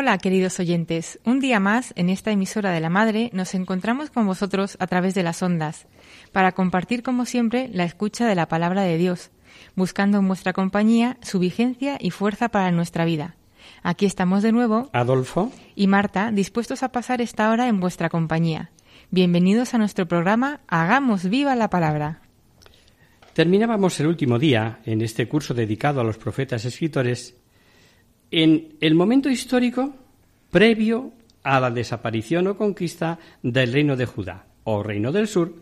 Hola, queridos oyentes. Un día más, en esta emisora de la Madre, nos encontramos con vosotros a través de las ondas, para compartir, como siempre, la escucha de la palabra de Dios, buscando en vuestra compañía su vigencia y fuerza para nuestra vida. Aquí estamos de nuevo, Adolfo, y Marta, dispuestos a pasar esta hora en vuestra compañía. Bienvenidos a nuestro programa Hagamos viva la palabra. terminábamos el último día en este curso dedicado a los profetas escritores en el momento histórico previo a la desaparición o conquista del reino de Judá o reino del sur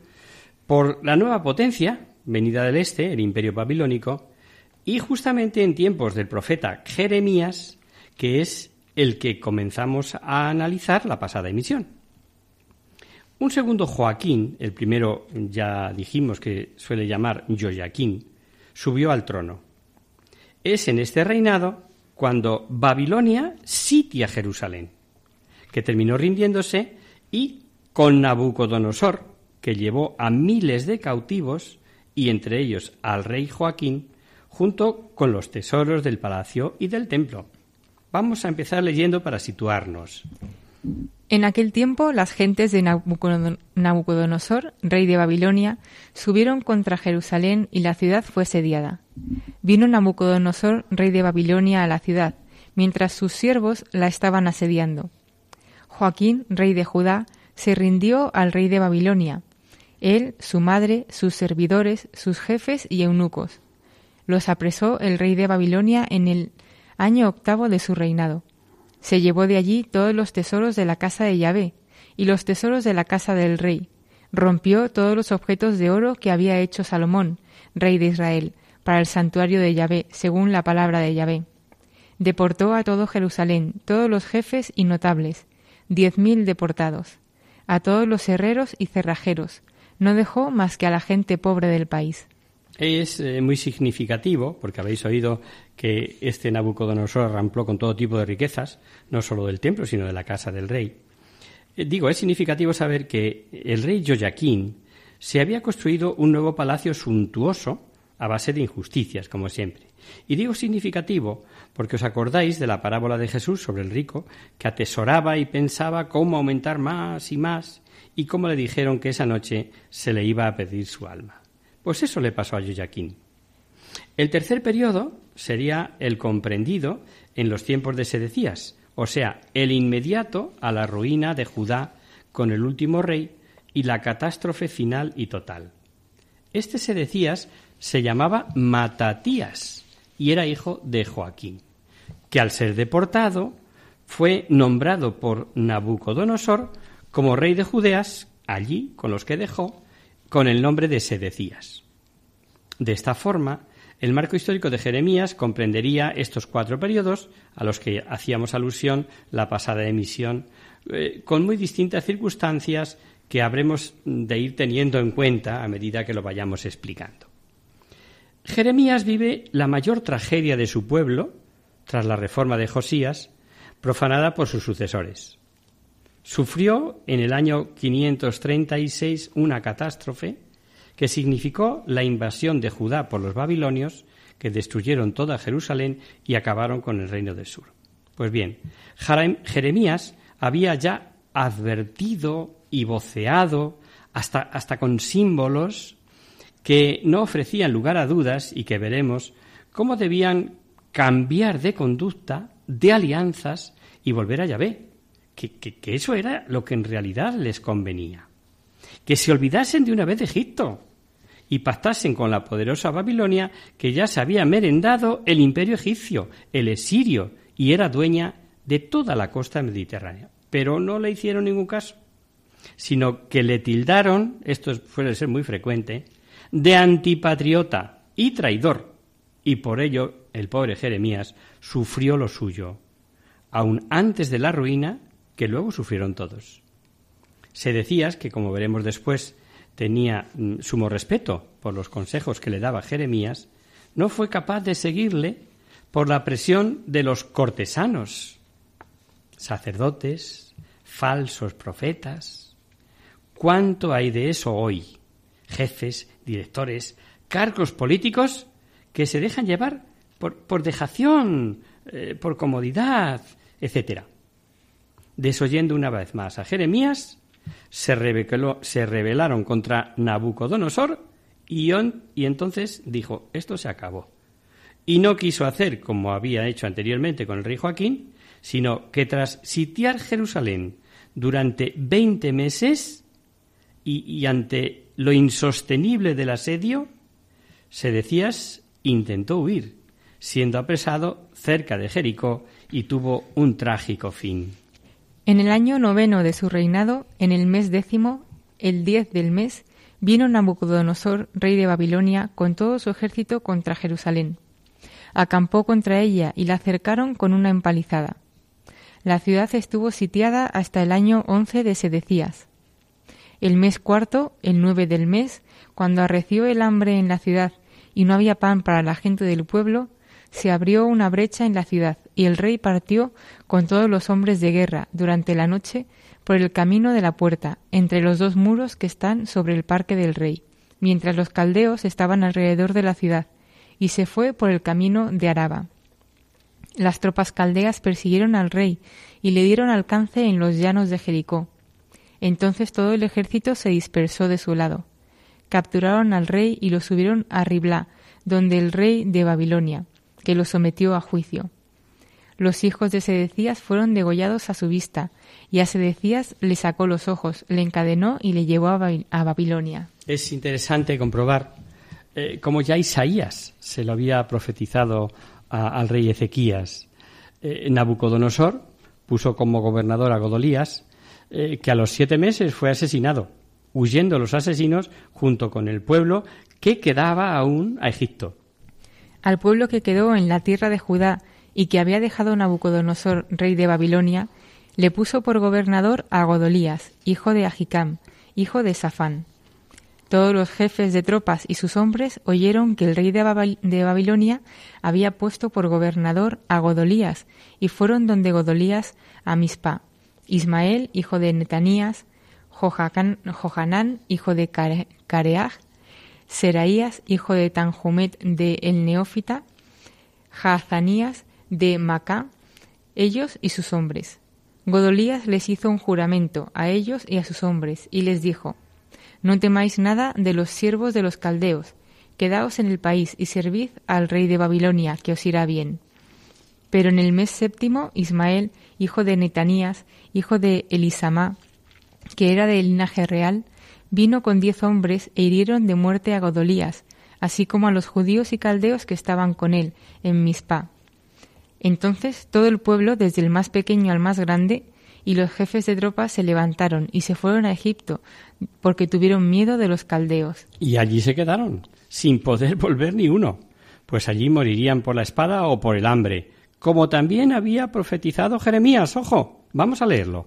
por la nueva potencia venida del este, el imperio babilónico, y justamente en tiempos del profeta Jeremías, que es el que comenzamos a analizar la pasada emisión. Un segundo Joaquín, el primero ya dijimos que suele llamar Joaquín, subió al trono. Es en este reinado cuando Babilonia sitia Jerusalén, que terminó rindiéndose y con Nabucodonosor, que llevó a miles de cautivos y entre ellos al rey Joaquín, junto con los tesoros del palacio y del templo. Vamos a empezar leyendo para situarnos. En aquel tiempo las gentes de Nabucodono- Nabucodonosor, rey de Babilonia, subieron contra Jerusalén y la ciudad fue sediada. Vino Nabucodonosor, rey de Babilonia, a la ciudad, mientras sus siervos la estaban asediando. Joaquín, rey de Judá, se rindió al rey de Babilonia, él, su madre, sus servidores, sus jefes y eunucos. Los apresó el rey de Babilonia en el año octavo de su reinado. Se llevó de allí todos los tesoros de la casa de Yahvé y los tesoros de la casa del rey. Rompió todos los objetos de oro que había hecho Salomón, rey de Israel, para el santuario de Yahvé, según la palabra de Yahvé. Deportó a todo Jerusalén, todos los jefes y notables, diez mil deportados, a todos los herreros y cerrajeros, no dejó más que a la gente pobre del país. Es eh, muy significativo, porque habéis oído que este Nabucodonosor arrampló con todo tipo de riquezas, no solo del templo, sino de la casa del rey. Eh, digo, es significativo saber que el rey Joaquín se había construido un nuevo palacio suntuoso a base de injusticias, como siempre. Y digo significativo porque os acordáis de la parábola de Jesús sobre el rico, que atesoraba y pensaba cómo aumentar más y más, y cómo le dijeron que esa noche se le iba a pedir su alma. Pues eso le pasó a Joaquín. El tercer periodo sería el comprendido en los tiempos de Sedecías, o sea, el inmediato a la ruina de Judá con el último rey y la catástrofe final y total. Este Sedecías se llamaba Matatías y era hijo de Joaquín, que al ser deportado fue nombrado por Nabucodonosor como rey de Judeas, allí con los que dejó, con el nombre de Sedecías. De esta forma, el marco histórico de Jeremías comprendería estos cuatro periodos a los que hacíamos alusión la pasada emisión, eh, con muy distintas circunstancias que habremos de ir teniendo en cuenta a medida que lo vayamos explicando. Jeremías vive la mayor tragedia de su pueblo, tras la reforma de Josías, profanada por sus sucesores. Sufrió en el año 536 una catástrofe que significó la invasión de Judá por los babilonios, que destruyeron toda Jerusalén y acabaron con el reino del sur. Pues bien, Jeremías había ya advertido y voceado, hasta, hasta con símbolos, que no ofrecían lugar a dudas y que veremos cómo debían cambiar de conducta, de alianzas y volver a Yahvé, que, eso era lo que en realidad les convenía. Que se olvidasen de una vez de Egipto y pactasen con la poderosa Babilonia que ya se había merendado el imperio egipcio, el esirio, y era dueña de toda la costa mediterránea. Pero no le hicieron ningún caso, sino que le tildaron, esto suele ser muy frecuente, de antipatriota y traidor, y por ello el pobre Jeremías sufrió lo suyo, aun antes de la ruina que luego sufrieron todos. Se decía que, como veremos después, tenía mm, sumo respeto por los consejos que le daba Jeremías, no fue capaz de seguirle por la presión de los cortesanos, sacerdotes, falsos profetas. ¿Cuánto hay de eso hoy? Jefes, directores, cargos políticos que se dejan llevar por, dejación, eh, por comodidad, etc. Desoyendo una vez más a Jeremías, se, rebelaron contra Nabucodonosor y, y entonces dijo, esto se acabó. Y no quiso hacer como había hecho anteriormente con el rey Joaquín, sino que tras sitiar Jerusalén durante veinte meses y, ante lo insostenible del asedio, Sedecías intentó huir, siendo apresado cerca de Jericó y tuvo un trágico fin. En el año noveno de su reinado, en el mes décimo, el diez del mes, vino Nabucodonosor, rey de Babilonia, con todo su ejército contra Jerusalén. Acampó contra ella y la cercaron con una empalizada. La ciudad estuvo sitiada hasta el año once de Sedecías. El mes cuarto, el nueve del mes, cuando arreció el hambre en la ciudad y no había pan para la gente del pueblo, se abrió una brecha en la ciudad, y el rey partió con todos los hombres de guerra durante la noche por el camino de la puerta, entre los dos muros que están sobre el parque del rey, mientras los caldeos estaban alrededor de la ciudad, y se fue por el camino de Araba. Las tropas caldeas persiguieron al rey y le dieron alcance en los llanos de Jericó. Entonces todo el ejército se dispersó de su lado. Capturaron al rey y lo subieron a Riblá, donde el rey de Babilonia, que lo sometió a juicio. Los hijos de Sedecías fueron degollados a su vista, y a Sedecías le sacó los ojos, le encadenó y le llevó a, Babilonia. Es interesante comprobar eh, cómo ya Isaías se lo había profetizado al rey Ezequías. Eh, Nabucodonosor puso como gobernador a Godolías, eh, que a los siete meses fue asesinado, huyendo los asesinos junto con el pueblo que quedaba aún a Egipto al pueblo que quedó en la tierra de Judá y que había dejado Nabucodonosor, rey de Babilonia, le puso por gobernador a Godolías, hijo de Ahicam, hijo de Safán. Todos los jefes de tropas y sus hombres oyeron que el rey de, Babilonia había puesto por gobernador a Godolías, y fueron donde Godolías a Mispa. Ismael, hijo de Netanías, Johanán, hijo de Careaj, Seraías, hijo de Tanjumet de el Neófita, Jazanías de Macá, ellos y sus hombres. Godolías les hizo un juramento a ellos y a sus hombres, y les dijo, No temáis nada de los siervos de los caldeos, quedaos en el país y servid al rey de Babilonia, que os irá bien. Pero en el mes séptimo, Ismael, hijo de Netanías, hijo de Elisamá, que era del linaje real, vino con diez hombres e hirieron de muerte a Godolías, así como a los judíos y caldeos que estaban con él en Mispa. Entonces todo el pueblo, desde el más pequeño al más grande, y los jefes de tropas se levantaron y se fueron a Egipto, porque tuvieron miedo de los caldeos. Y allí se quedaron, sin poder volver ni uno, pues allí morirían por la espada o por el hambre, como también había profetizado Jeremías. Ojo, vamos a leerlo.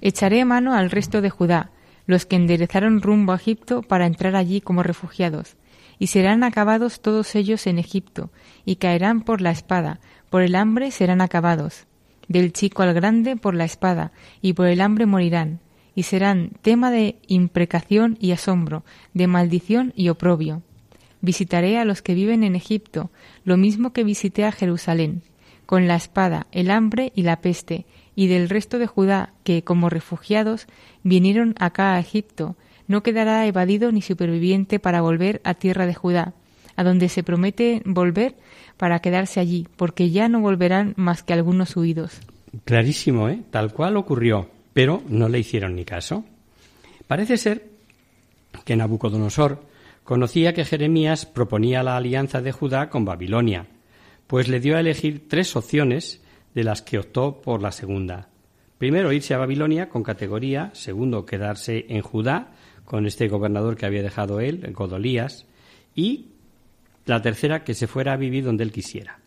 Echaré mano al resto de Judá, los que enderezaron rumbo a Egipto para entrar allí como refugiados, y serán acabados todos ellos en Egipto, y caerán por la espada, por el hambre serán acabados. Del chico al grande por la espada, y por el hambre morirán, y serán tema de imprecación y asombro, de maldición y oprobio. Visitaré a los que viven en Egipto, lo mismo que visité a Jerusalén, con la espada, el hambre y la peste, y del resto de Judá que, como refugiados, vinieron acá a Egipto, no quedará evadido ni superviviente para volver a tierra de Judá, a donde se promete volver para quedarse allí, porque ya no volverán más que algunos huidos. Clarísimo, ¿eh? Tal cual ocurrió. pero no le hicieron ni caso. Parece ser que Nabucodonosor conocía que Jeremías proponía la alianza de Judá con Babilonia, pues le dio a elegir tres opciones de las que optó por la segunda. Primero, irse a Babilonia con categoría, segundo, quedarse en Judá con este gobernador que había dejado él, Godolías, y la tercera, que se fuera a vivir donde él quisiera.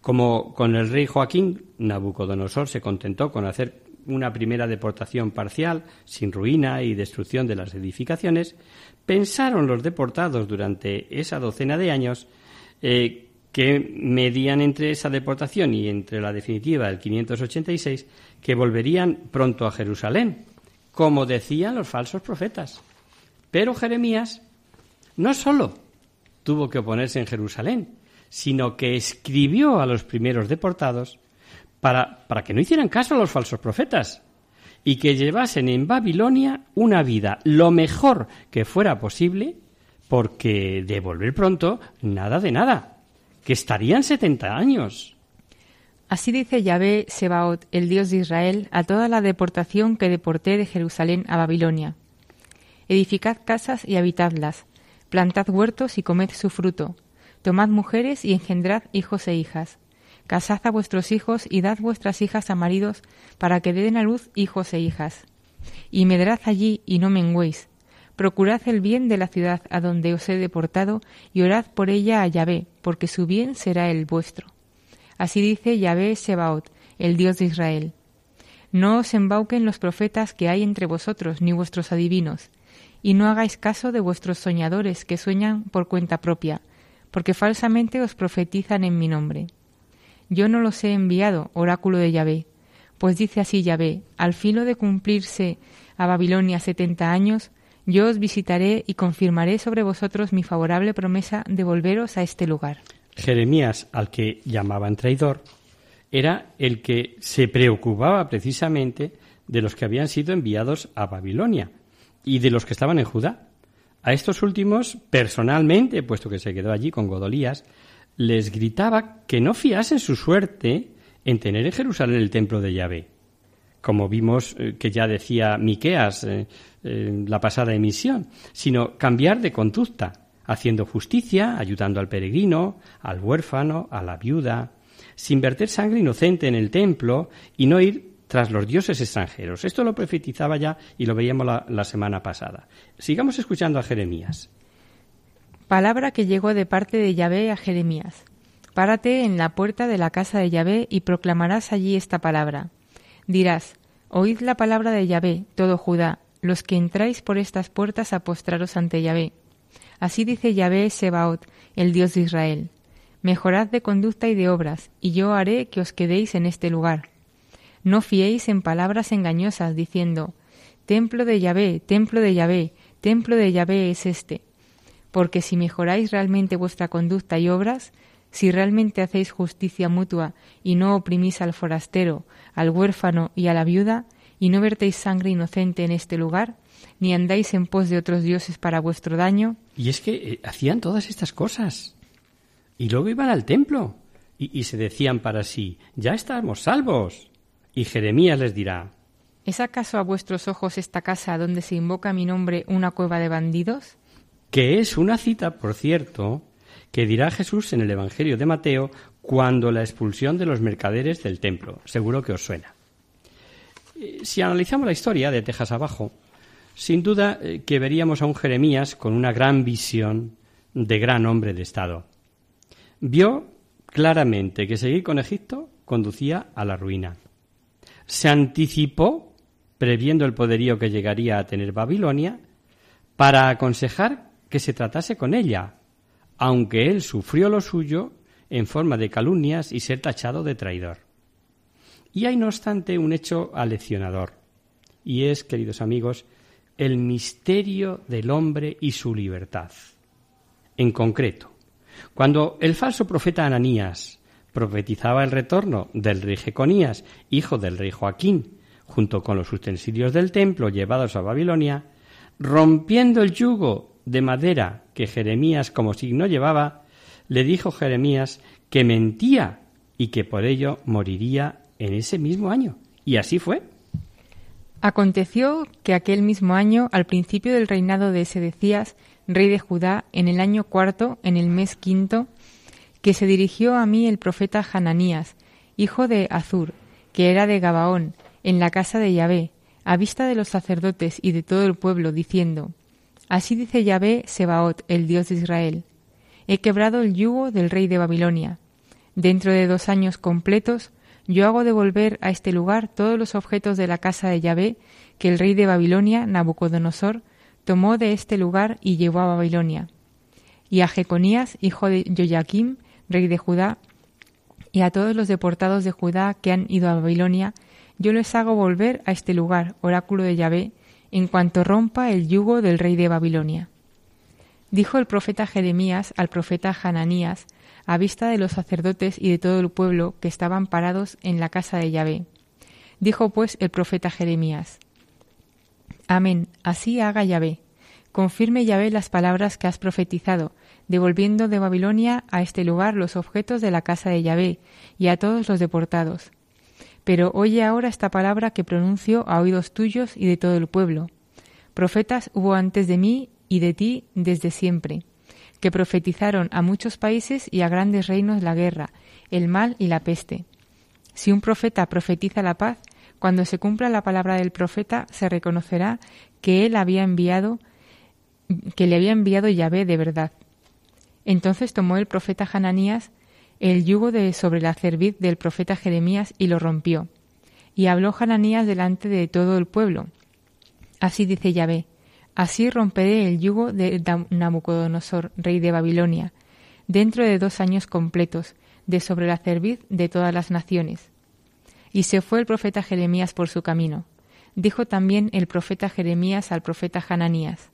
Como con el rey Joaquín, Nabucodonosor se contentó con hacer una primera deportación parcial, sin ruina y destrucción de las edificaciones, pensaron los deportados durante esa docena de años eh, que medían entre esa deportación y entre la definitiva del 586 que volverían pronto a Jerusalén, como decían los falsos profetas. Pero Jeremías no solo tuvo que oponerse en Jerusalén, sino que escribió a los primeros deportados para, para que no hicieran caso a los falsos profetas y que llevasen en Babilonia una vida lo mejor que fuera posible, porque de volver pronto, nada de nada, que estarían setenta años. Así dice Yahvé Sebaot, el Dios de Israel, a toda la deportación que deporté de Jerusalén a Babilonia. Edificad casas y habitadlas, plantad huertos y comed su fruto, tomad mujeres y engendrad hijos e hijas Casad a vuestros hijos y dad vuestras hijas a maridos para que den a luz hijos e hijas. Y medrad allí y no menguéis. Procurad el bien de la ciudad a donde os he deportado y orad por ella a Yahvé, porque su bien será el vuestro. Así dice Yahvé Sebaot, el Dios de Israel. No os embauquen los profetas que hay entre vosotros, ni vuestros adivinos, y no hagáis caso de vuestros soñadores que sueñan por cuenta propia, porque falsamente os profetizan en mi nombre. Yo no los he enviado, oráculo de Yahvé. Pues dice así Yahvé, al filo de cumplirse a Babilonia setenta años, yo os visitaré y confirmaré sobre vosotros mi favorable promesa de volveros a este lugar. Jeremías, al que llamaban traidor, era el que se preocupaba precisamente de los que habían sido enviados a Babilonia y de los que estaban en Judá. A estos últimos, personalmente, puesto que se quedó allí con Godolías, les gritaba que no fiasen su suerte en tener en Jerusalén el templo de Yahvé. Como vimos eh, que ya decía Miqueas eh, la pasada emisión, sino cambiar de conducta, haciendo justicia, ayudando al peregrino, al huérfano, a la viuda, sin verter sangre inocente en el templo y no ir tras los dioses extranjeros. Esto lo profetizaba ya y lo veíamos la semana pasada. Sigamos escuchando a Jeremías. Palabra que llegó de parte de Yahvé a Jeremías. Párate en la puerta de la casa de Yahvé y proclamarás allí esta palabra. Dirás, Oíd la palabra de Yahvé, todo Judá, los que entráis por estas puertas a postraros ante Yahvé. Así dice Yahvé Sebaot, el Dios de Israel. Mejorad de conducta y de obras, y yo haré que os quedéis en este lugar. No fiéis en palabras engañosas, diciendo, Templo de Yahvé, templo de Yahvé, templo de Yahvé es este porque si mejoráis realmente vuestra conducta y obras, si realmente hacéis justicia mutua y no oprimís al forastero, al huérfano y a la viuda, y no vertéis sangre inocente en este lugar, ni andáis en pos de otros dioses para vuestro daño. Y es que eh, hacían todas estas cosas. Y luego iban al templo y, y se decían para sí, ya estamos salvos. Y Jeremías les dirá, ¿Es acaso a vuestros ojos esta casa donde se invoca mi nombre una cueva de bandidos? que es una cita, por cierto, que dirá Jesús en el Evangelio de Mateo cuando la expulsión de los mercaderes del templo. Seguro que os suena. Si analizamos la historia de Texas abajo, sin duda eh, que veríamos a un Jeremías con una gran visión de gran hombre de Estado. Vio claramente que seguir con Egipto conducía a la ruina. Se anticipó, previendo el poderío que llegaría a tener Babilonia, para aconsejar que se tratase con ella, aunque él sufrió lo suyo en forma de calumnias y ser tachado de traidor. Y hay, no obstante, un hecho aleccionador, y es, queridos amigos, el misterio del hombre y su libertad. En concreto, cuando el falso profeta Ananías profetizaba el retorno del rey Jeconías, hijo del rey Joaquín, junto con los utensilios del templo llevados a Babilonia, rompiendo el yugo de madera que Jeremías como signo llevaba, le dijo Jeremías que mentía y que por ello moriría en ese mismo año. Y así fue. Aconteció que aquel mismo año, al principio del reinado de Sedecías, rey de Judá, en el año cuarto, en el mes quinto, que se dirigió a mí el profeta Hananías, hijo de Azur, que era de Gabaón, en la casa de Yahvé, a vista de los sacerdotes y de todo el pueblo, diciendo, Así dice Yahvé Sebaot, el Dios de Israel, He quebrado el yugo del rey de Babilonia. Dentro de dos años completos yo hago devolver a este lugar todos los objetos de la casa de Yahvé que el rey de Babilonia, Nabucodonosor, tomó de este lugar y llevó a Babilonia. Y a Jeconías, hijo de Joaquim, rey de Judá, y a todos los deportados de Judá que han ido a Babilonia, yo les hago volver a este lugar, oráculo de Yahvé, en cuanto rompa el yugo del rey de Babilonia. Dijo el profeta Jeremías al profeta Hananías, a vista de los sacerdotes y de todo el pueblo que estaban parados en la casa de Yahvé. Dijo pues el profeta Jeremías, Amén, así haga Yahvé. Confirme Yahvé las palabras que has profetizado, devolviendo de Babilonia a este lugar los objetos de la casa de Yahvé y a todos los deportados. Pero oye ahora esta palabra que pronuncio a oídos tuyos y de todo el pueblo. Profetas hubo antes de mí y de ti desde siempre que profetizaron a muchos países y a grandes reinos la guerra, el mal y la peste. Si un profeta profetiza la paz, cuando se cumpla la palabra del profeta se reconocerá que él había enviado que le había enviado Yahvé de verdad. Entonces tomó el profeta Hananías el yugo de sobre la cerviz del profeta Jeremías y lo rompió. Y habló Hananías delante de todo el pueblo. Así dice Yahvé, Así romperé el yugo de Nabucodonosor, rey de Babilonia, dentro de dos años completos, de sobre la cerviz de todas las naciones. Y se fue el profeta Jeremías por su camino. Dijo también el profeta Jeremías al profeta Hananías,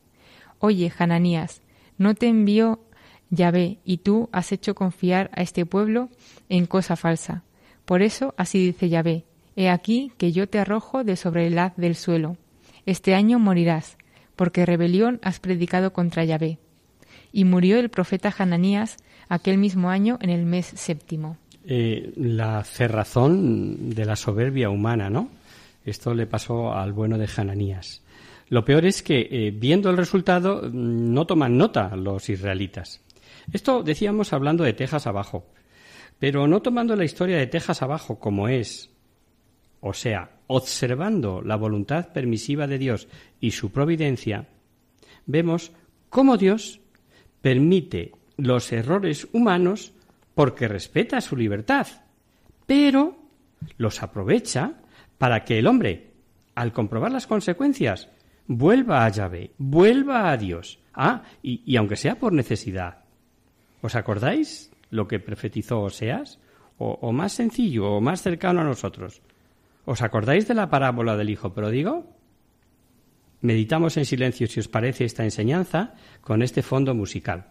Oye, Hananías, ¿no te envió Yahvé y tú has hecho confiar a este pueblo en cosa falsa? Por eso así dice Yahvé, He aquí que yo te arrojo de sobre el haz del suelo. Este año morirás, porque rebelión has predicado contra Yahvé. Y murió el profeta Hananías aquel mismo año en el mes séptimo. Eh, la cerrazón de la soberbia humana, ¿no? Esto le pasó al bueno de Hananías. Lo peor es que, eh, viendo el resultado, mm, no toman nota los israelitas. Esto decíamos hablando de Texas abajo, pero no tomando la historia de Texas abajo como es, o sea, observando la voluntad permisiva de Dios y su providencia, vemos cómo Dios permite los errores humanos porque respeta su libertad, pero los aprovecha para que el hombre, al comprobar las consecuencias, vuelva a Yahvé, vuelva a Dios. Ah, y, aunque sea por necesidad. ¿Os acordáis lo que profetizó Oseas? O más sencillo, o más cercano a nosotros. ¿Os acordáis de la parábola del Hijo pródigo? Meditamos en silencio si os parece esta enseñanza con este fondo musical.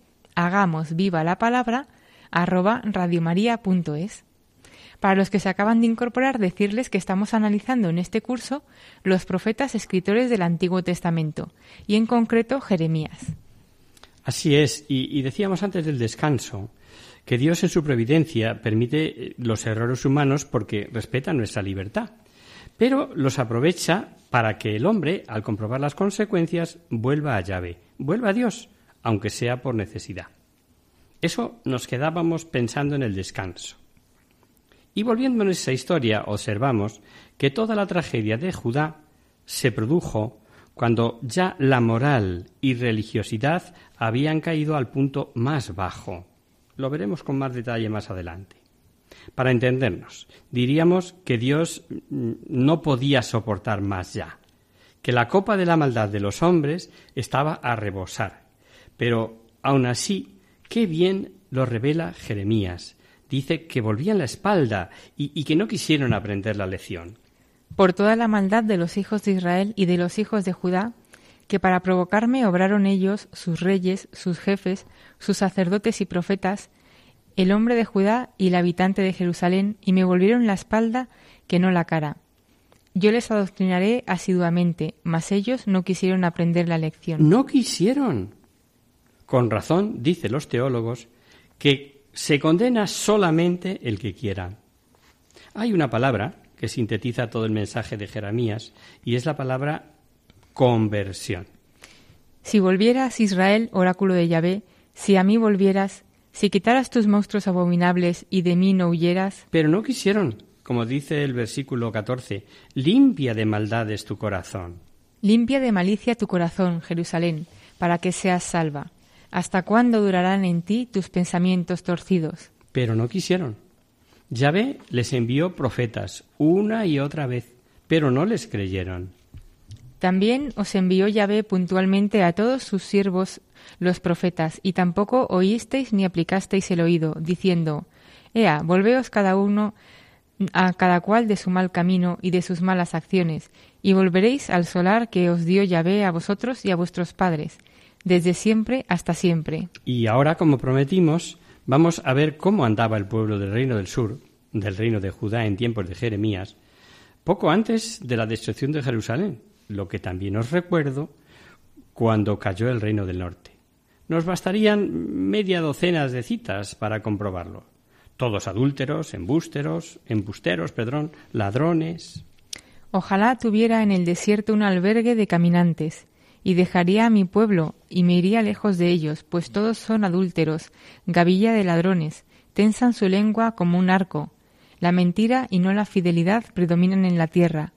hagamos viva la palabra arroba radiomaria.es. Para los que se acaban de incorporar, decirles que estamos analizando en este curso los profetas escritores del Antiguo Testamento, y en concreto Jeremías. Así es, y, y decíamos antes del descanso que Dios en su providencia permite eh, los errores humanos porque respeta nuestra libertad, pero los aprovecha para que el hombre, al comprobar las consecuencias, vuelva a llave, vuelva a Dios, aunque sea por necesidad. Eso nos quedábamos pensando en el descanso. Y volviendo a esa historia, observamos que toda la tragedia de Judá se produjo cuando ya la moral y religiosidad habían caído al punto más bajo. Lo veremos con más detalle más adelante. Para entendernos, diríamos que Dios mm, no podía soportar más ya, que la copa de la maldad de los hombres estaba a rebosar. Pero aun así, qué bien lo revela Jeremías. Dice que volvían la espalda y, y que no quisieron aprender la lección. Por toda la maldad de los hijos de Israel y de los hijos de Judá, que para provocarme obraron ellos, sus reyes, sus jefes, sus sacerdotes y profetas, el hombre de Judá y el habitante de Jerusalén, y me volvieron la espalda que no la cara. Yo les adoctrinaré asiduamente, mas ellos no quisieron aprender la lección. No quisieron. Con razón, dicen los teólogos, que se condena solamente el que quiera. Hay una palabra que sintetiza todo el mensaje de Jeremías y es la palabra conversión. Si volvieras, Israel, oráculo de Yahvé, si a mí volvieras, si quitaras tus monstruos abominables y de mí no huyeras. Pero no quisieron, como dice el versículo 14, limpia de maldades tu corazón. Limpia de malicia tu corazón, Jerusalén, para que seas salva. ¿Hasta cuándo durarán en ti tus pensamientos torcidos? Pero no quisieron. Yahvé les envió profetas una y otra vez, pero no les creyeron. También os envió Yahvé puntualmente a todos sus siervos los profetas, y tampoco oísteis ni aplicasteis el oído, diciendo, Ea, volveos cada uno a cada cual de su mal camino y de sus malas acciones, y volveréis al solar que os dio Yahvé a vosotros y a vuestros padres, desde siempre hasta siempre. Y ahora, como prometimos, vamos a ver cómo andaba el pueblo del reino del sur, del reino de Judá en tiempos de Jeremías, poco antes de la destrucción de Jerusalén lo que también os recuerdo cuando cayó el reino del norte. Nos bastarían media docena de citas para comprobarlo. Todos adúlteros, embusteros, embusteros, perdón, ladrones. Ojalá tuviera en el desierto un albergue de caminantes, y dejaría a mi pueblo, y me iría lejos de ellos, pues todos son adúlteros, gavilla de ladrones, tensan su lengua como un arco. La mentira y no la fidelidad predominan en la tierra,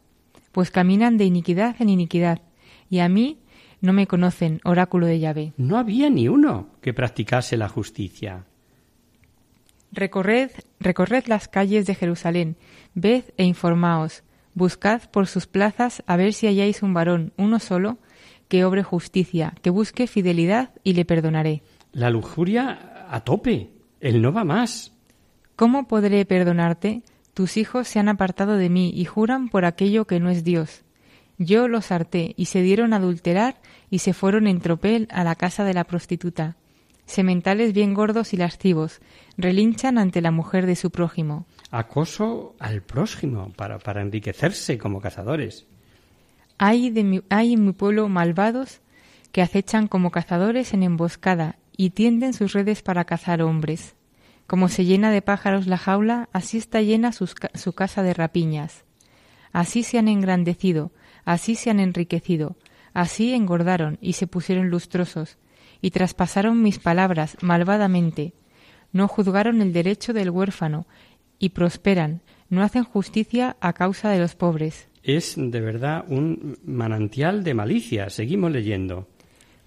pues caminan de iniquidad en iniquidad, y a mí no me conocen, oráculo de Yahvé. No había ni uno que practicase la justicia. Recorred, recorred las calles de Jerusalén, ved e informaos, buscad por sus plazas a ver si halláis un varón, uno solo, que obre justicia, que busque fidelidad y le perdonaré. La lujuria a tope, él no va más. ¿Cómo podré perdonarte? Tus hijos se han apartado de mí y juran por aquello que no es Dios. Yo los harté y se dieron a adulterar y se fueron en tropel a la casa de la prostituta. Sementales bien gordos y lascivos, relinchan ante la mujer de su prójimo. Acoso al prójimo para, para enriquecerse como cazadores. Hay, de hay en mi pueblo malvados que acechan como cazadores en emboscada y tienden sus redes para cazar hombres. Como se llena de pájaros la jaula, así está llena su casa de rapiñas. Así se han engrandecido, así se han enriquecido, así engordaron y se pusieron lustrosos, y traspasaron mis palabras malvadamente. No juzgaron el derecho del huérfano, y prosperan, no hacen justicia a causa de los pobres. Es de verdad un manantial de malicia. Seguimos leyendo.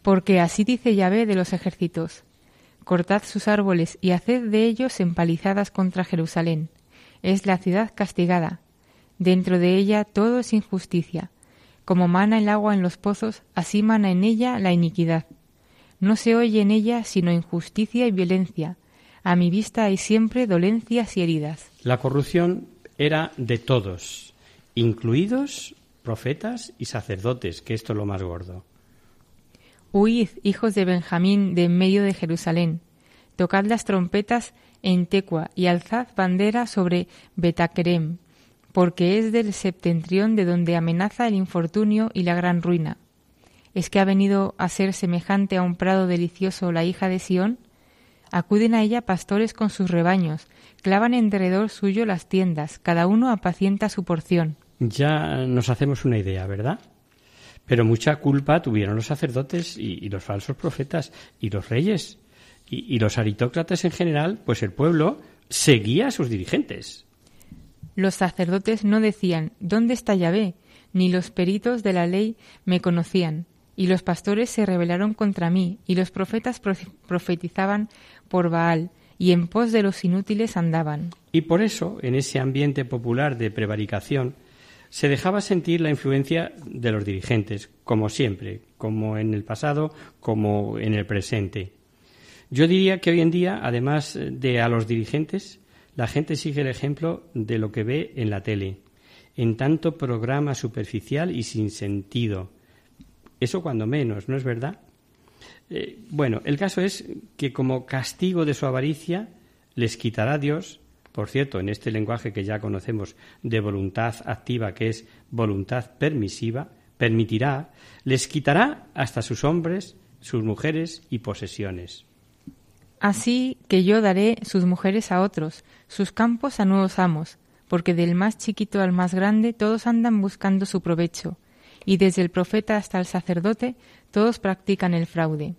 Porque así dice Yahvé de los ejércitos cortad sus árboles y haced de ellos empalizadas contra Jerusalén. Es la ciudad castigada. Dentro de ella todo es injusticia. Como mana el agua en los pozos, así mana en ella la iniquidad. No se oye en ella sino injusticia y violencia. A mi vista hay siempre dolencias y heridas. La corrupción era de todos, incluidos profetas y sacerdotes, que esto es lo más gordo. Huid, hijos de Benjamín, de en medio de Jerusalén. Tocad las trompetas en Tecua y alzad bandera sobre Betaquerem, porque es del septentrión de donde amenaza el infortunio y la gran ruina. ¿Es que ha venido a ser semejante a un prado delicioso la hija de Sión? Acuden a ella pastores con sus rebaños, clavan en derredor suyo las tiendas, cada uno apacienta su porción. Ya nos hacemos una idea, ¿verdad? Pero mucha culpa tuvieron los sacerdotes y, los falsos profetas y los reyes y, y los aristócratas en general, pues el pueblo seguía a sus dirigentes. Los sacerdotes no decían ¿Dónde está Yahvé? ni los peritos de la ley me conocían. Y los pastores se rebelaron contra mí, y los profetas profetizaban por Baal, y en pos de los inútiles andaban. Y por eso, en ese ambiente popular de prevaricación, se dejaba sentir la influencia de los dirigentes, como siempre, como en el pasado, como en el presente. Yo diría que hoy en día, además de a los dirigentes, la gente sigue el ejemplo de lo que ve en la tele, en tanto programa superficial y sin sentido. Eso cuando menos, ¿no es verdad? Eh, bueno, el caso es que como castigo de su avaricia les quitará Dios por cierto, en este lenguaje que ya conocemos de voluntad activa, que es voluntad permisiva, permitirá, les quitará hasta sus hombres, sus mujeres y posesiones. Así que yo daré sus mujeres a otros, sus campos a nuevos amos, porque del más chiquito al más grande todos andan buscando su provecho, y desde el profeta hasta el sacerdote todos practican el fraude.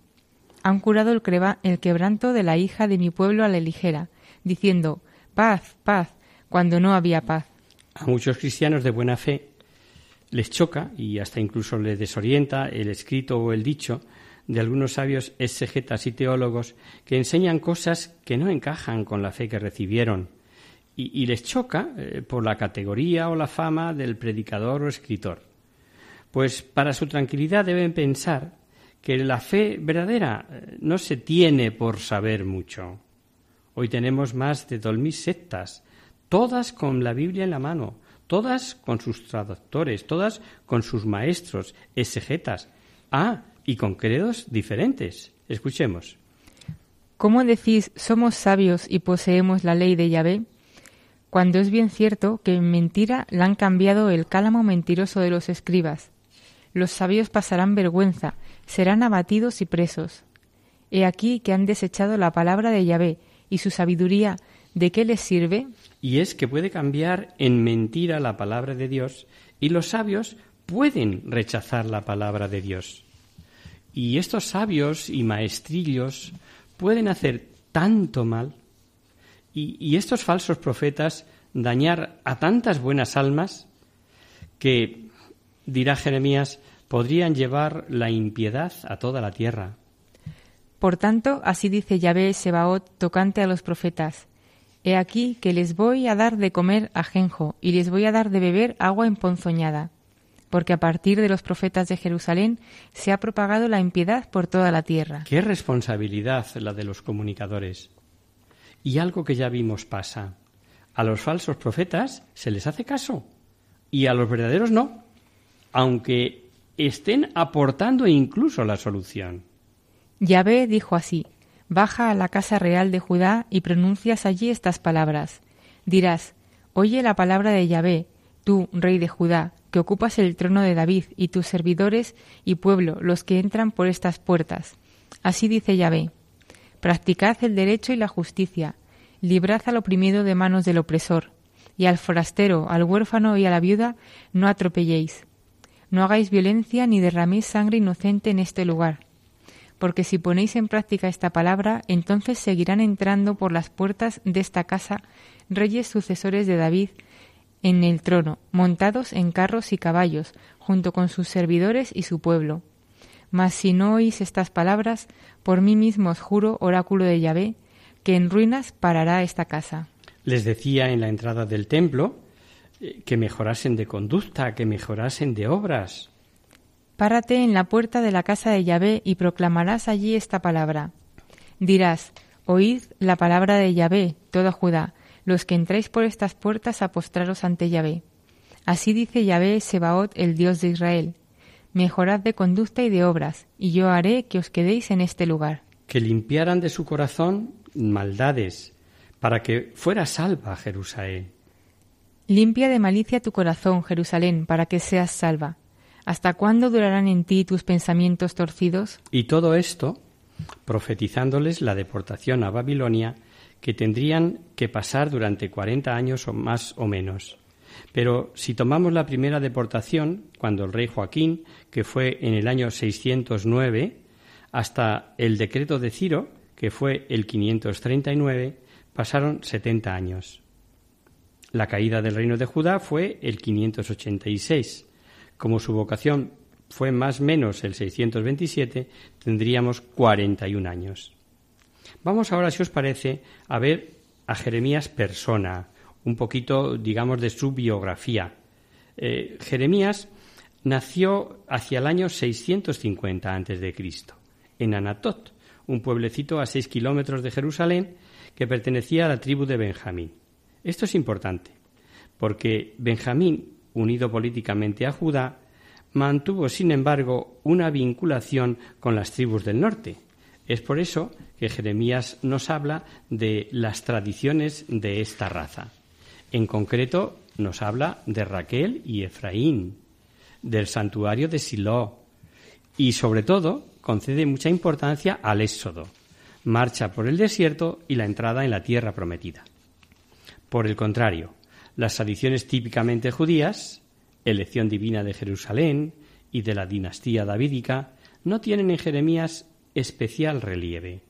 Han curado el, el quebranto de la hija de mi pueblo a la ligera, diciendo paz, paz, cuando no había paz. A muchos cristianos de buena fe les choca y hasta incluso les desorienta el escrito o el dicho de algunos sabios exegetas y teólogos que enseñan cosas que no encajan con la fe que recibieron y, les choca eh, por la categoría o la fama del predicador o escritor. Pues para su tranquilidad deben pensar que la fe verdadera eh, no se tiene por saber mucho, Hoy tenemos más de dos mil sectas, todas con la Biblia en la mano, todas con sus traductores, todas con sus maestros, exegetas. Ah, y con credos diferentes. Escuchemos. ¿Cómo decís somos sabios y poseemos la ley de Yahvé? Cuando es bien cierto que en mentira la han cambiado el cálamo mentiroso de los escribas. Los sabios pasarán vergüenza, serán abatidos y presos. He aquí que han desechado la palabra de Yahvé y su sabiduría, ¿de qué les sirve? Y es que puede cambiar en mentira la palabra de Dios y los sabios pueden rechazar la palabra de Dios. Y estos sabios y maestrillos pueden hacer tanto mal y, y estos falsos profetas dañar a tantas buenas almas que, dirá Jeremías, podrían llevar la impiedad a toda la tierra. Por tanto, así dice Yahvé Sebaot tocante a los profetas. He aquí que les voy a dar de comer ajenjo y les voy a dar de beber agua emponzoñada, porque a partir de los profetas de Jerusalén se ha propagado la impiedad por toda la tierra. Qué responsabilidad la de los comunicadores. Y algo que ya vimos pasa. A los falsos profetas se les hace caso y a los verdaderos no, aunque estén aportando incluso la solución. Yahvé dijo así, Baja a la casa real de Judá y pronuncias allí estas palabras. Dirás, Oye la palabra de Yahvé, tú, rey de Judá, que ocupas el trono de David, y tus servidores y pueblo, los que entran por estas puertas. Así dice Yahvé, Practicad el derecho y la justicia, librad al oprimido de manos del opresor, y al forastero, al huérfano y a la viuda no atropelléis. No hagáis violencia ni derraméis sangre inocente en este lugar porque si ponéis en práctica esta palabra, entonces seguirán entrando por las puertas de esta casa reyes sucesores de David en el trono, montados en carros y caballos, junto con sus servidores y su pueblo. Mas si no oís estas palabras, por mí mismo os juro, oráculo de Yahvé, que en ruinas parará esta casa. Les decía en la entrada del templo eh, que mejorasen de conducta, que mejorasen de obras. Párate en la puerta de la casa de Yahvé y proclamarás allí esta palabra. Dirás, oíd la palabra de Yahvé, toda Judá, los que entráis por estas puertas a postraros ante Yahvé. Así dice Yahvé Sebaot, el Dios de Israel. Mejorad de conducta y de obras, y yo haré que os quedéis en este lugar. Que limpiaran de su corazón maldades, para que fuera salva Jerusalén. Limpia de malicia tu corazón, Jerusalén, para que seas salva. ¿Hasta cuándo durarán en ti tus pensamientos torcidos? Y todo esto profetizándoles la deportación a Babilonia que tendrían que pasar durante cuarenta años o más o menos. Pero si tomamos la primera deportación, cuando el rey Joaquín, que fue en el año 609, hasta el decreto de Ciro, que fue el 539, pasaron 70 años. La caída del reino de Judá fue el 586. Como su vocación fue más menos el 627, tendríamos 41 años. Vamos ahora, si os parece, a ver a Jeremías persona, un poquito, digamos, de su biografía. Eh, Jeremías nació hacia el año 650 a.C., en Anatot, un pueblecito a seis kilómetros de Jerusalén que pertenecía a la tribu de Benjamín. Esto es importante, porque Benjamín, unido políticamente a Judá, mantuvo, sin embargo, una vinculación con las tribus del norte. Es por eso que Jeremías nos habla de las tradiciones de esta raza. En concreto, nos habla de Raquel y Efraín, del santuario de Silo y, sobre todo, concede mucha importancia al éxodo, marcha por el desierto y la entrada en la tierra prometida. Por el contrario, las tradiciones típicamente judías, elección divina de Jerusalén y de la dinastía davídica, no tienen en Jeremías especial relieve.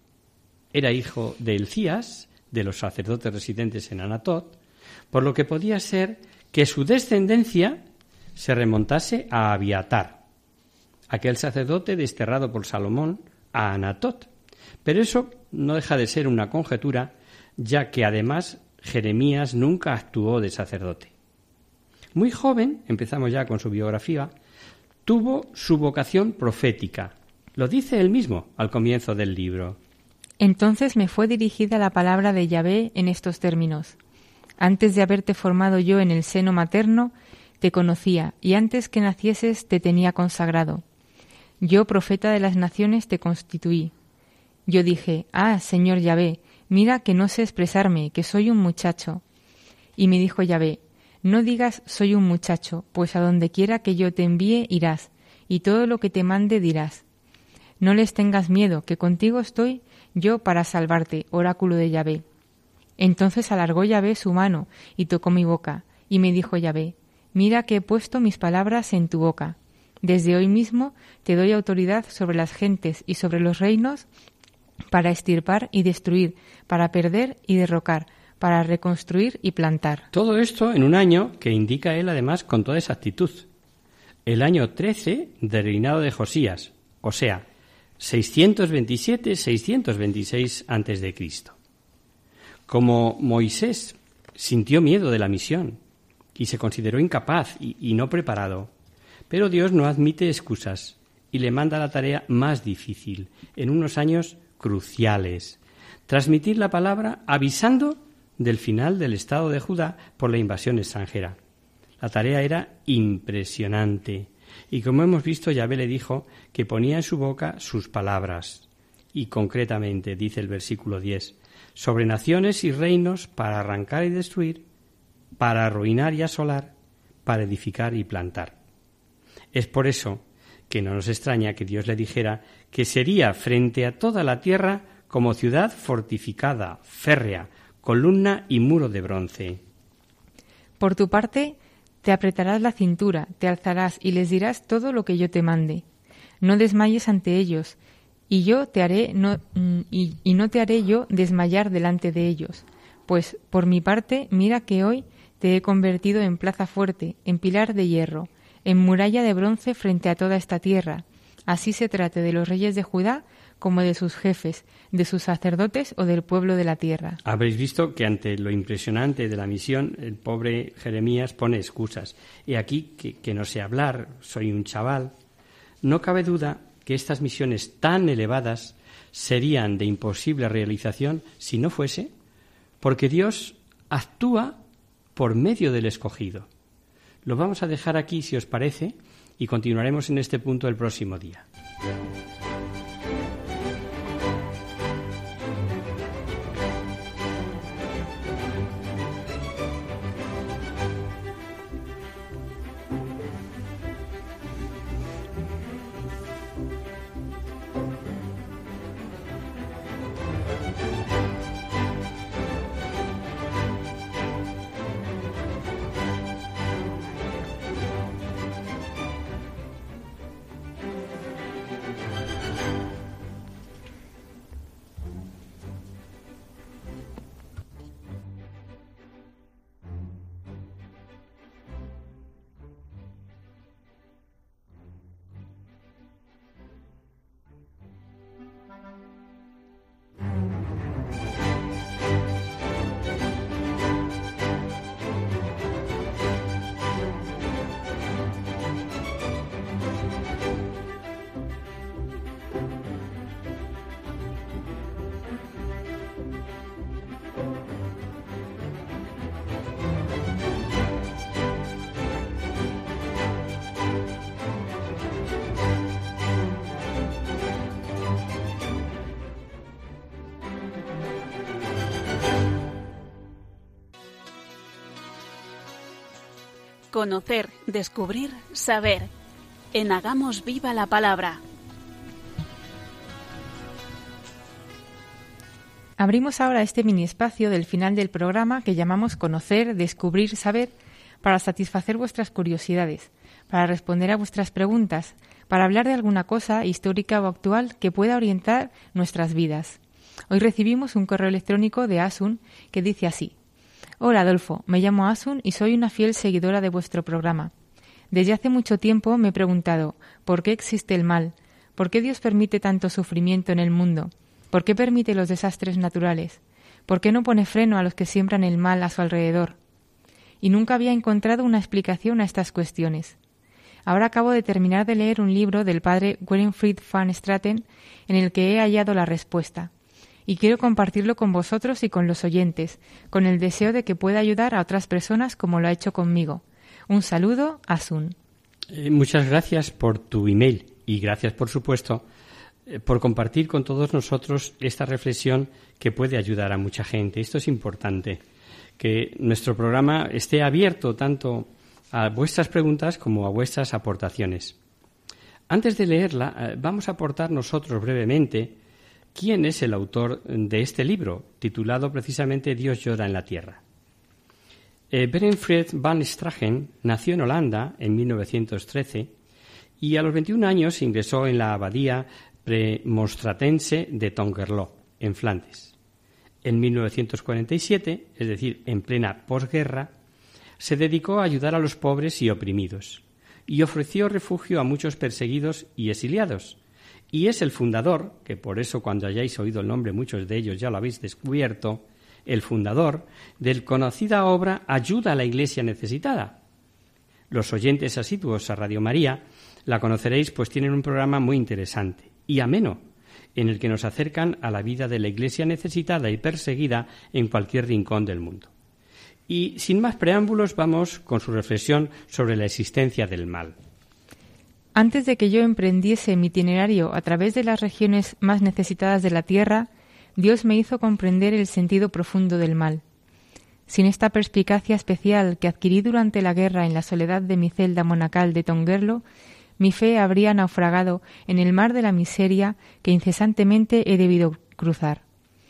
Era hijo de Elcías, de los sacerdotes residentes en Anatot, por lo que podía ser que su descendencia se remontase a Abiatar, aquel sacerdote desterrado por Salomón a Anatot. Pero eso no deja de ser una conjetura, ya que además Jeremías nunca actuó de sacerdote. Muy joven, empezamos ya con su biografía, tuvo su vocación profética. Lo dice él mismo al comienzo del libro. Entonces me fue dirigida la palabra de Yahvé en estos términos. Antes de haberte formado yo en el seno materno, te conocía, y antes que nacieses te tenía consagrado. Yo, profeta de las naciones, te constituí. Yo dije, Ah, Señor Yahvé, mira que no sé expresarme, que soy un muchacho. Y me dijo Yahvé, No digas soy un muchacho, pues a donde quiera que yo te envíe irás, y todo lo que te mande dirás. No les tengas miedo, que contigo estoy yo para salvarte, oráculo de Yahvé. Entonces alargó Yahvé su mano y tocó mi boca, y me dijo Yahvé, Mira que he puesto mis palabras en tu boca. Desde hoy mismo te doy autoridad sobre las gentes y sobre los reinos para estirpar y destruir, para perder y derrocar, para reconstruir y plantar. Todo esto en un año que indica él además con toda exactitud. El año 13 del reinado de Josías, o sea, 627-626 antes de Cristo. Como Moisés sintió miedo de la misión y se consideró incapaz y no preparado, pero Dios no admite excusas y le manda la tarea más difícil, en unos años cruciales, transmitir la palabra avisando del final del Estado de Judá por la invasión extranjera. La tarea era impresionante, y como hemos visto, Yahvé le dijo que ponía en su boca sus palabras, y concretamente, dice el versículo 10, sobre naciones y reinos para arrancar y destruir, para arruinar y asolar, para edificar y plantar. Es por eso que no nos extraña que Dios le dijera que sería frente a toda la tierra como ciudad fortificada, férrea, columna y muro de bronce. Por tu parte, te apretarás la cintura, te alzarás y les dirás todo lo que yo te mande. No desmayes ante ellos, y yo te haré no, mm, y, y no te haré yo desmayar delante de ellos. Pues por mi parte, mira que hoy te he convertido en plaza fuerte, en pilar de hierro, en muralla de bronce frente a toda esta tierra. así se trate de los reyes de Judá como de sus jefes, de sus sacerdotes o del pueblo de la tierra. Habréis visto que ante lo impresionante de la misión, el pobre Jeremías pone excusas. Y aquí que, que no sé hablar, soy un chaval. No cabe duda que estas misiones tan elevadas serían de imposible realización si no fuese porque Dios actúa por medio del escogido. Lo vamos a dejar aquí, si os parece, y continuaremos en este punto el próximo día. Conocer, descubrir, saber. En Hagamos Viva la Palabra. Abrimos ahora este mini espacio del final del programa que llamamos Conocer, Descubrir, Saber para satisfacer vuestras curiosidades, para responder a vuestras preguntas, para hablar de alguna cosa histórica o actual que pueda orientar nuestras vidas. Hoy recibimos un correo electrónico de Asun que dice así: Hola Adolfo, me llamo Asun y soy una fiel seguidora de vuestro programa. Desde hace mucho tiempo me he preguntado ¿por qué existe el mal? ¿Por qué Dios permite tanto sufrimiento en el mundo? ¿Por qué permite los desastres naturales? ¿Por qué no pone freno a los que siembran el mal a su alrededor? Y nunca había encontrado una explicación a estas cuestiones. Ahora acabo de terminar de leer un libro del padre Winfried van Straten en el que he hallado la respuesta y quiero compartirlo con vosotros y con los oyentes, con el deseo de que pueda ayudar a otras personas como lo ha hecho conmigo. Un saludo, Asun. Eh, muchas gracias por tu email y gracias, por supuesto, eh, por compartir con todos nosotros esta reflexión que puede ayudar a mucha gente. Esto es importante, que nuestro programa esté abierto tanto a vuestras preguntas como a vuestras aportaciones. Antes de leerla, eh, vamos a aportar nosotros brevemente quién es el autor de este libro, titulado precisamente Dios llora en la tierra. Eh, Berenfried van Stragen nació en Holanda en 1913 y a los 21 años ingresó en la abadía premonstratense de Tongerlo, en Flandes. En 1947, es decir, en plena posguerra, se dedicó a ayudar a los pobres y oprimidos y ofreció refugio a muchos perseguidos y exiliados, y es el fundador, que por eso cuando hayáis oído el nombre muchos de ellos ya lo habéis descubierto, el fundador del conocida obra Ayuda a la Iglesia Necesitada. Los oyentes asiduos a Radio María la conoceréis pues tienen un programa muy interesante y ameno, en el que nos acercan a la vida de la Iglesia necesitada y perseguida en cualquier rincón del mundo. Y sin más preámbulos vamos con su reflexión sobre la existencia del mal. Antes de que yo emprendiese mi itinerario a través de las regiones más necesitadas de la tierra, Dios me hizo comprender el sentido profundo del mal. Sin esta perspicacia especial que adquirí durante la guerra en la soledad de mi celda monacal de Tonguerlo, mi fe habría naufragado en el mar de la miseria que incesantemente he debido cruzar.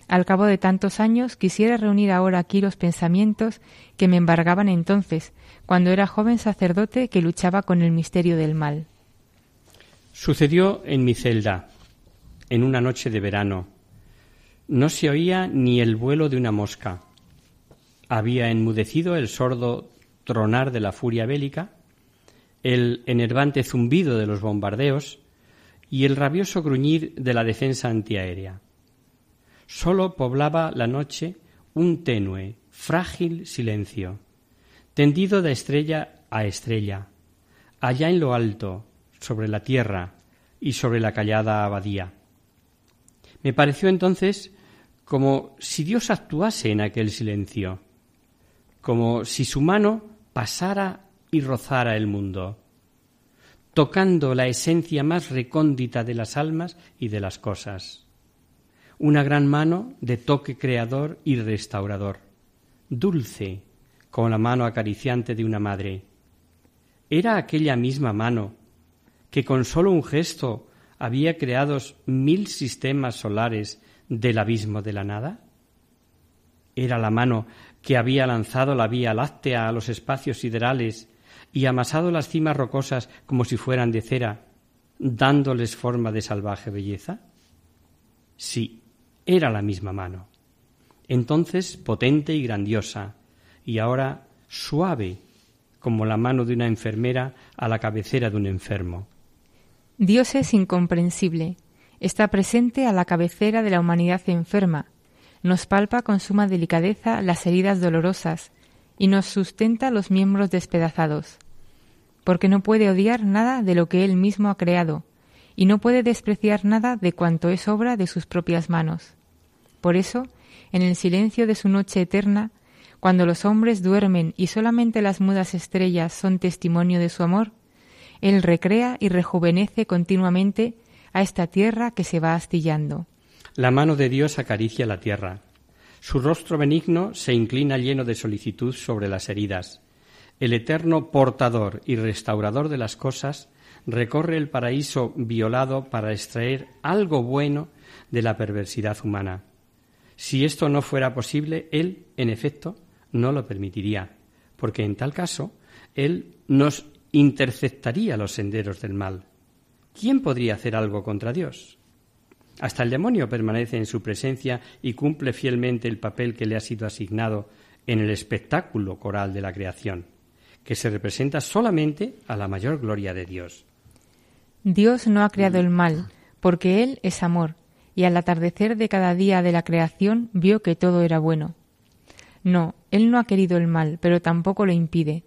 Al cabo de tantos años quisiera reunir ahora aquí los pensamientos que me embargaban entonces, cuando era joven sacerdote que luchaba con el misterio del mal. Sucedió en mi celda, en una noche de verano. No se oía ni el vuelo de una mosca. Había enmudecido el sordo tronar de la furia bélica, el enervante zumbido de los bombardeos y el rabioso gruñir de la defensa antiaérea. Sólo poblaba la noche un tenue, frágil silencio, tendido de estrella a estrella, allá en lo alto, sobre la tierra y sobre la callada abadía. Me pareció entonces como si Dios actuase en aquel silencio, como si su mano pasara y rozara el mundo, tocando la esencia más recóndita de las almas y de las cosas. Una gran mano de toque creador y restaurador, dulce, como la mano acariciante de una madre. Era aquella misma mano que con solo un gesto había creado mil sistemas solares del abismo de la nada? ¿Era la mano que había lanzado la Vía Láctea a los espacios siderales y amasado las cimas rocosas como si fueran de cera, dándoles forma de salvaje belleza? Sí, era la misma mano. Entonces potente y grandiosa, y ahora suave como la mano de una enfermera a la cabecera de un enfermo. Dios es incomprensible. Está presente a la cabecera de la humanidad enferma. Nos palpa con suma delicadeza las heridas dolorosas y nos sustenta los miembros despedazados. Porque no puede odiar nada de lo que Él mismo ha creado y no puede despreciar nada de cuanto es obra de sus propias manos. Por eso, en el silencio de su noche eterna, cuando los hombres duermen y solamente las mudas estrellas son testimonio de su amor, él recrea y rejuvenece continuamente a esta tierra que se va astillando. La mano de Dios acaricia la tierra. Su rostro benigno se inclina lleno de solicitud sobre las heridas. El eterno portador y restaurador de las cosas recorre el paraíso violado para extraer algo bueno de la perversidad humana. Si esto no fuera posible, Él, en efecto, no lo permitiría, porque en tal caso Él nos interceptaría los senderos del mal. ¿Quién podría hacer algo contra Dios? Hasta el demonio permanece en su presencia y cumple fielmente el papel que le ha sido asignado en el espectáculo coral de la creación, que se representa solamente a la mayor gloria de Dios. Dios no ha creado el mal, porque Él es amor, y al atardecer de cada día de la creación vio que todo era bueno. No, Él no ha querido el mal, pero tampoco lo impide,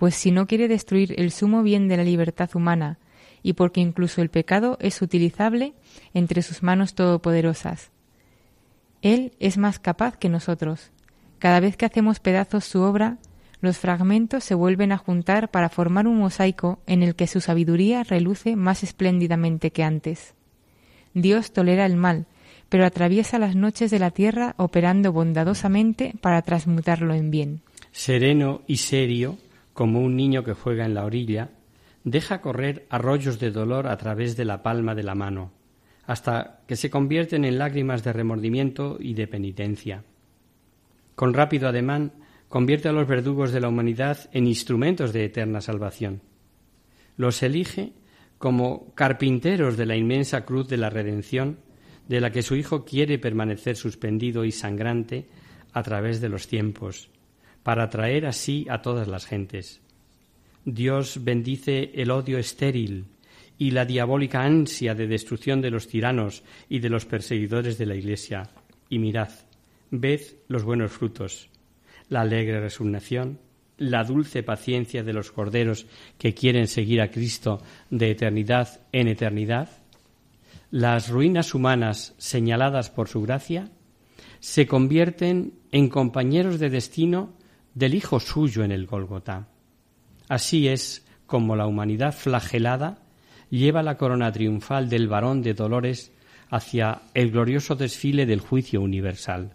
pues si no quiere destruir el sumo bien de la libertad humana, y porque incluso el pecado es utilizable entre sus manos todopoderosas. Él es más capaz que nosotros. Cada vez que hacemos pedazos su obra, los fragmentos se vuelven a juntar para formar un mosaico en el que su sabiduría reluce más espléndidamente que antes. Dios tolera el mal, pero atraviesa las noches de la tierra operando bondadosamente para transmutarlo en bien. Sereno y serio, como un niño que juega en la orilla, deja correr arroyos de dolor a través de la palma de la mano, hasta que se convierten en lágrimas de remordimiento y de penitencia. Con rápido ademán, convierte a los verdugos de la humanidad en instrumentos de eterna salvación. Los elige como carpinteros de la inmensa cruz de la redención, de la que su Hijo quiere permanecer suspendido y sangrante a través de los tiempos, para atraer así a todas las gentes. Dios bendice el odio estéril y la diabólica ansia de destrucción de los tiranos y de los perseguidores de la Iglesia. Y mirad, ved los buenos frutos, la alegre resignación, la dulce paciencia de los corderos que quieren seguir a Cristo de eternidad en eternidad, las ruinas humanas señaladas por su gracia, se convierten en compañeros de destino del Hijo suyo en el Gólgota. Así es como la humanidad flagelada lleva la corona triunfal del varón de dolores hacia el glorioso desfile del juicio universal.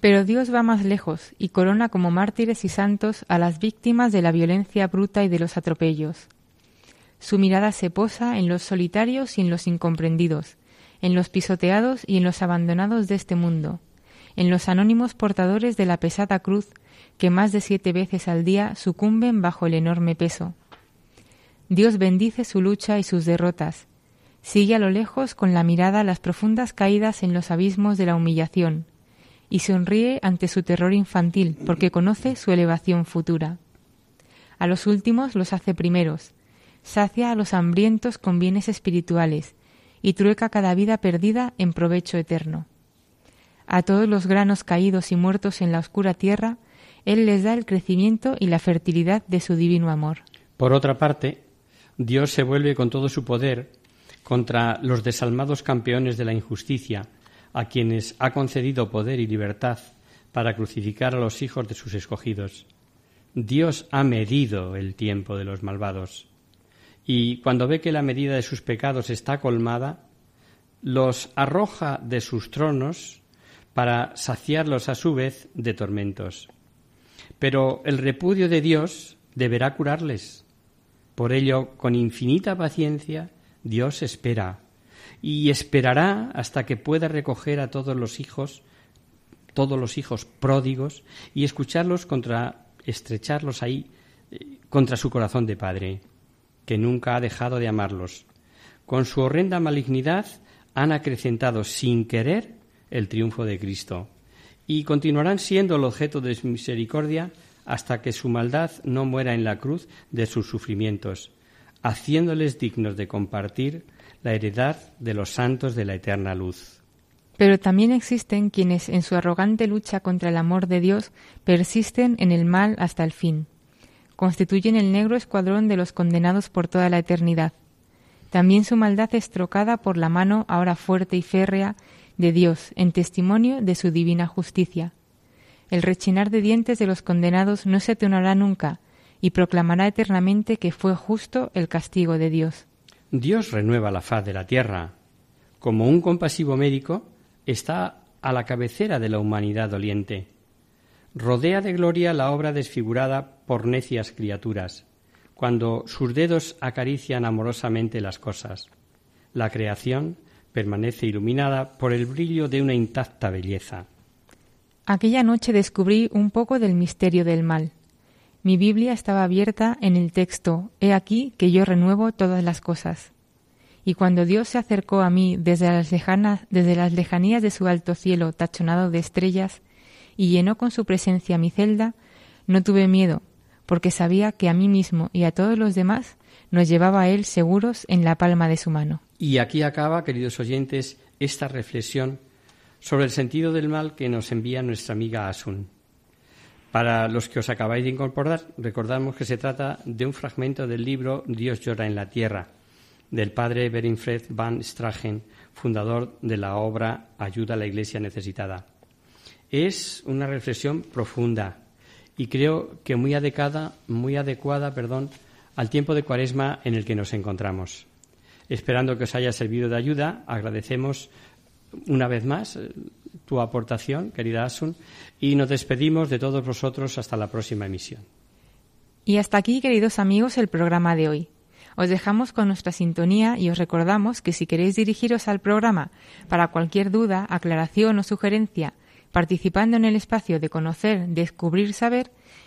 Pero Dios va más lejos y corona como mártires y santos a las víctimas de la violencia bruta y de los atropellos. Su mirada se posa en los solitarios y en los incomprendidos, en los pisoteados y en los abandonados de este mundo, en los anónimos portadores de la pesada cruz que más de siete veces al día sucumben bajo el enorme peso. Dios bendice su lucha y sus derrotas. Sigue a lo lejos con la mirada las profundas caídas en los abismos de la humillación, y sonríe ante su terror infantil porque conoce su elevación futura. A los últimos los hace primeros, sacia a los hambrientos con bienes espirituales y trueca cada vida perdida en provecho eterno. A todos los granos caídos y muertos en la oscura tierra, Él les da el crecimiento y la fertilidad de su divino amor. Por otra parte, Dios se vuelve con todo su poder contra los desalmados campeones de la injusticia, a quienes ha concedido poder y libertad para crucificar a los hijos de sus escogidos. Dios ha medido el tiempo de los malvados y cuando ve que la medida de sus pecados está colmada, los arroja de sus tronos para saciarlos a su vez de tormentos. Pero el repudio de Dios deberá curarles. Por ello, con infinita paciencia, Dios espera y esperará hasta que pueda recoger a todos los hijos, todos los hijos pródigos y escucharlos contra estrecharlos ahí eh, contra su corazón de padre que nunca ha dejado de amarlos. Con su horrenda malignidad han acrecentado sin querer el triunfo de Cristo y continuarán siendo el objeto de su misericordia hasta que su maldad no muera en la cruz de sus sufrimientos, haciéndoles dignos de compartir la heredad de los santos de la eterna luz. Pero también existen quienes en su arrogante lucha contra el amor de Dios persisten en el mal hasta el fin constituyen el negro escuadrón de los condenados por toda la eternidad. También su maldad es trocada por la mano ahora fuerte y férrea de Dios en testimonio de su divina justicia. El rechinar de dientes de los condenados no se atenuará nunca y proclamará eternamente que fue justo el castigo de Dios. Dios renueva la faz de la tierra. Como un compasivo médico, está a la cabecera de la humanidad doliente rodea de gloria la obra desfigurada por necias criaturas, cuando sus dedos acarician amorosamente las cosas. La creación permanece iluminada por el brillo de una intacta belleza. Aquella noche descubrí un poco del misterio del mal. Mi Biblia estaba abierta en el texto He aquí que yo renuevo todas las cosas. Y cuando Dios se acercó a mí desde las, lejanas, desde las lejanías de su alto cielo tachonado de estrellas, y llenó con su presencia mi celda, no tuve miedo, porque sabía que a mí mismo y a todos los demás nos llevaba a Él seguros en la palma de su mano. Y aquí acaba, queridos oyentes, esta reflexión sobre el sentido del mal que nos envía nuestra amiga Asun. Para los que os acabáis de incorporar, recordamos que se trata de un fragmento del libro Dios llora en la tierra, del padre Berinfred van Stragen, fundador de la obra Ayuda a la Iglesia Necesitada. Es una reflexión profunda y creo que muy adecuada, muy adecuada, perdón, al tiempo de Cuaresma en el que nos encontramos. Esperando que os haya servido de ayuda, agradecemos una vez más eh, tu aportación, querida Asun, y nos despedimos de todos vosotros hasta la próxima emisión. Y hasta aquí, queridos amigos, el programa de hoy. Os dejamos con nuestra sintonía y os recordamos que si queréis dirigiros al programa para cualquier duda, aclaración o sugerencia, Participando en el espacio de conocer, descubrir, saber,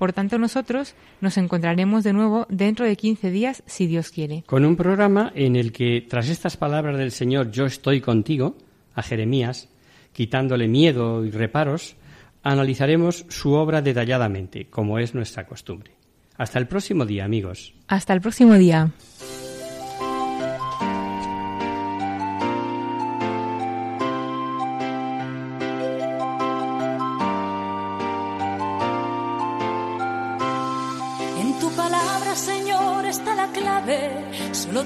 Por tanto, nosotros nos encontraremos de nuevo dentro de 15 días, si Dios quiere. Con un programa en el que, tras estas palabras del Señor, yo estoy contigo, a Jeremías, quitándole miedo y reparos, analizaremos su obra detalladamente, como es nuestra costumbre. Hasta el próximo día, amigos. Hasta el próximo día.